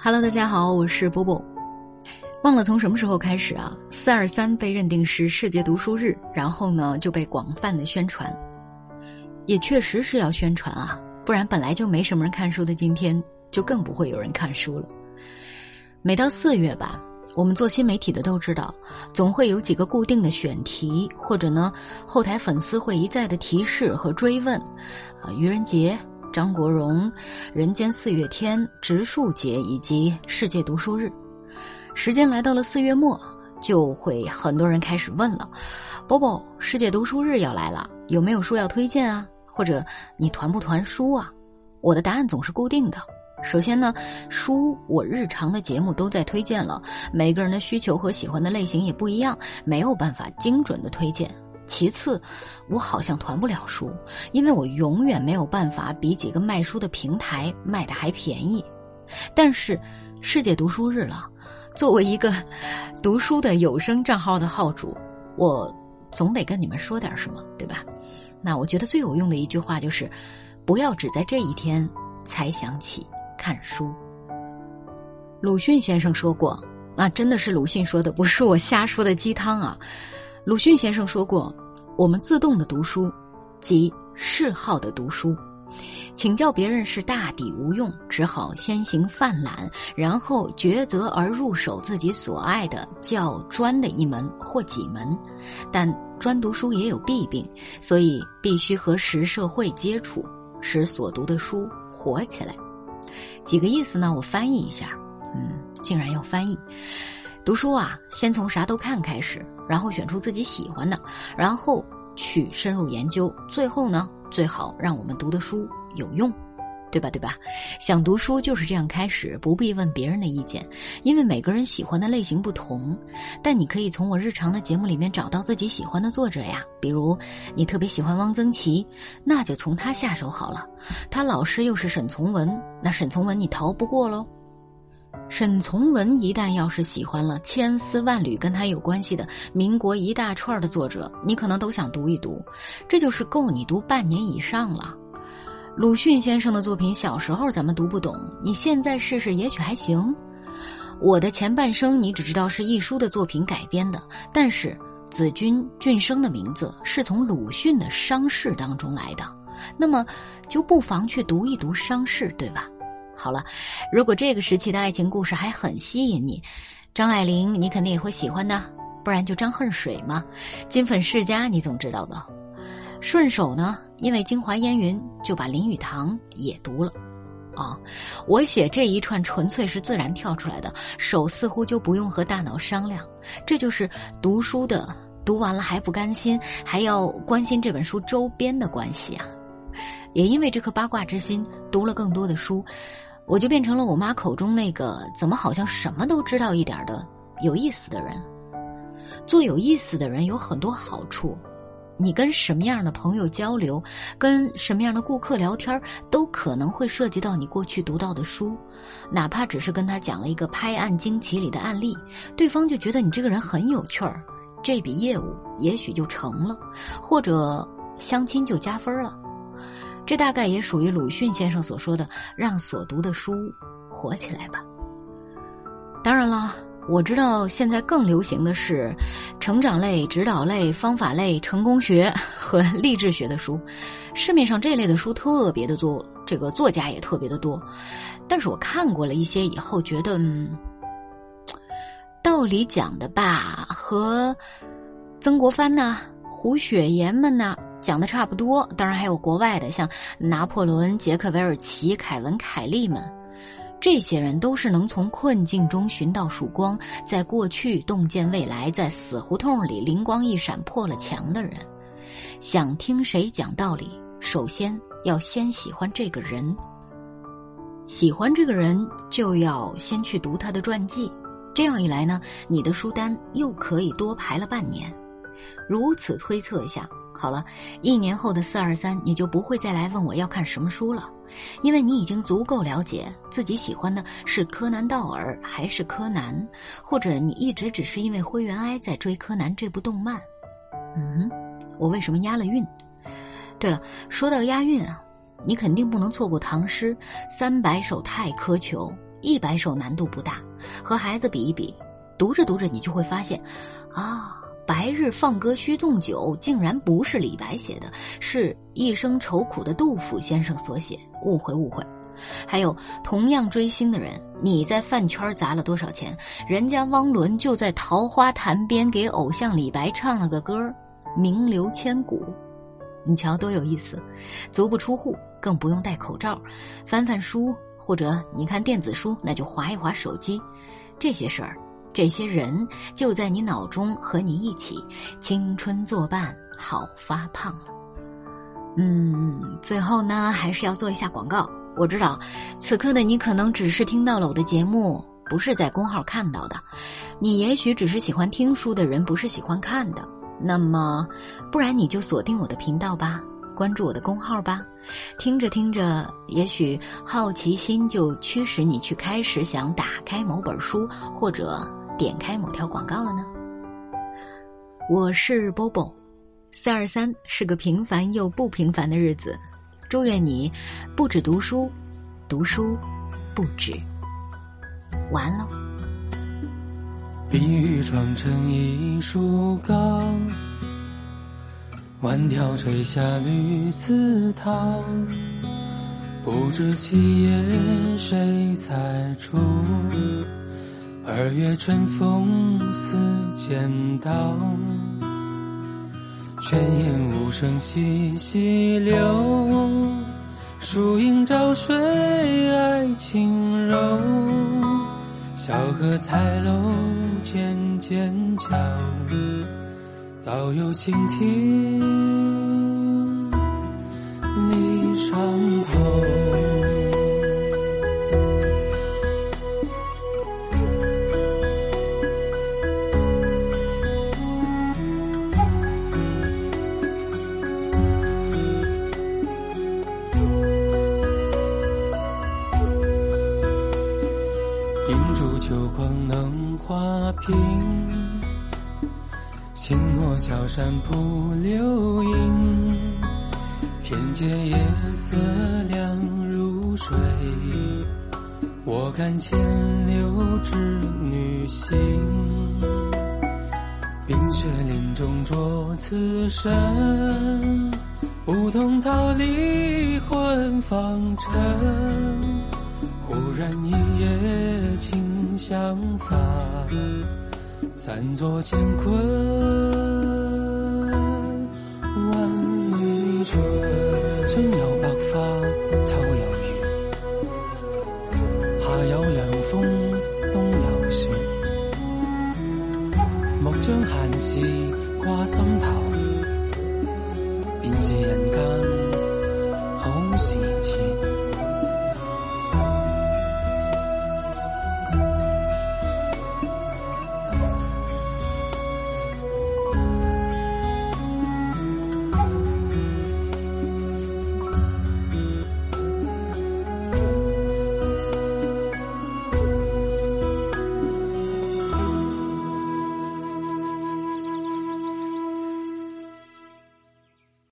Hello，大家好，我是波波。忘了从什么时候开始啊，四二三被认定是世界读书日，然后呢就被广泛的宣传，也确实是要宣传啊，不然本来就没什么人看书的今天，就更不会有人看书了。每到四月吧，我们做新媒体的都知道，总会有几个固定的选题，或者呢后台粉丝会一再的提示和追问，啊，愚人节。张国荣、人间四月天、植树节以及世界读书日，时间来到了四月末，就会很多人开始问了：“波波，世界读书日要来了，有没有书要推荐啊？或者你团不团书啊？”我的答案总是固定的。首先呢，书我日常的节目都在推荐了，每个人的需求和喜欢的类型也不一样，没有办法精准的推荐。其次，我好像团不了书，因为我永远没有办法比几个卖书的平台卖的还便宜。但是，世界读书日了，作为一个读书的有声账号的号主，我总得跟你们说点什么，对吧？那我觉得最有用的一句话就是：不要只在这一天才想起看书。鲁迅先生说过，啊，真的是鲁迅说的，不是我瞎说的鸡汤啊。鲁迅先生说过：“我们自动的读书，即嗜好的读书。请教别人是大抵无用，只好先行泛滥，然后抉择而入手自己所爱的较专的一门或几门。但专读书也有弊病，所以必须和实社会接触，使所读的书活起来。几个意思呢？我翻译一下。嗯，竟然要翻译。读书啊，先从啥都看开始。”然后选出自己喜欢的，然后去深入研究，最后呢，最好让我们读的书有用，对吧？对吧？想读书就是这样开始，不必问别人的意见，因为每个人喜欢的类型不同。但你可以从我日常的节目里面找到自己喜欢的作者呀，比如你特别喜欢汪曾祺，那就从他下手好了。他老师又是沈从文，那沈从文你逃不过喽。沈从文一旦要是喜欢了千丝万缕跟他有关系的民国一大串的作者，你可能都想读一读，这就是够你读半年以上了。鲁迅先生的作品，小时候咱们读不懂，你现在试试也许还行。我的前半生你只知道是一书的作品改编的，但是子君、俊生的名字是从鲁迅的《伤逝》当中来的，那么就不妨去读一读《伤逝》，对吧？好了，如果这个时期的爱情故事还很吸引你，张爱玲你肯定也会喜欢的，不然就张恨水嘛。金粉世家你总知道的。顺手呢，因为京华烟云就把林语堂也读了。啊，我写这一串纯粹是自然跳出来的，手似乎就不用和大脑商量。这就是读书的，读完了还不甘心，还要关心这本书周边的关系啊。也因为这颗八卦之心，读了更多的书。我就变成了我妈口中那个怎么好像什么都知道一点的有意思的人。做有意思的人有很多好处，你跟什么样的朋友交流，跟什么样的顾客聊天，都可能会涉及到你过去读到的书。哪怕只是跟他讲了一个拍案惊奇里的案例，对方就觉得你这个人很有趣儿，这笔业务也许就成了，或者相亲就加分了。这大概也属于鲁迅先生所说的“让所读的书活起来吧”。当然了，我知道现在更流行的是成长类、指导类、方法类、成功学和励志学的书，市面上这类的书特别的多，这个作家也特别的多。但是我看过了一些以后，觉得嗯，道理讲的吧，和曾国藩呐、胡雪岩们呐。讲的差不多，当然还有国外的，像拿破仑、杰克韦尔奇、凯文凯利们，这些人都是能从困境中寻到曙光，在过去洞见未来，在死胡同里灵光一闪破了墙的人。想听谁讲道理，首先要先喜欢这个人。喜欢这个人，就要先去读他的传记。这样一来呢，你的书单又可以多排了半年。如此推测下。好了，一年后的四二三，你就不会再来问我要看什么书了，因为你已经足够了解自己喜欢的是柯南道尔还是柯南，或者你一直只是因为灰原哀在追柯南这部动漫。嗯，我为什么押了韵？对了，说到押韵啊，你肯定不能错过唐诗“三百首太苛求，一百首难度不大，和孩子比一比，读着读着你就会发现，啊，白日放歌须纵酒，竟然不是李白写。的，是一生愁苦的杜甫先生所写，误会误会。还有同样追星的人，你在饭圈砸了多少钱？人家汪伦就在桃花潭边给偶像李白唱了个歌，名留千古。你瞧多有意思，足不出户，更不用戴口罩，翻翻书或者你看电子书，那就划一划手机，这些事儿，这些人就在你脑中和你一起，青春作伴，好发胖了。嗯，最后呢，还是要做一下广告。我知道，此刻的你可能只是听到了我的节目，不是在公号看到的。你也许只是喜欢听书的人，不是喜欢看的。那么，不然你就锁定我的频道吧，关注我的公号吧。听着听着，也许好奇心就驱使你去开始想打开某本书，或者点开某条广告了呢。我是波波，四二三是个平凡又不平凡的日子。祝愿你不止读书，读书不止。完了。碧玉妆成一树高，万条垂下绿丝绦。不知细叶谁裁出？二月春风似剪刀。泉眼无声惜细流，树影照水爱晴柔。小荷才露渐渐角，早有蜻蜓光能画屏，心若小山铺流萤。天阶夜色凉如水，我看牵牛织女星。冰雪林中着此身，不同桃李混芳尘。忽然一夜清想法，散作乾坤万里春。春有百花，秋有月，夏有凉风，冬有雪。莫将闲事挂心头。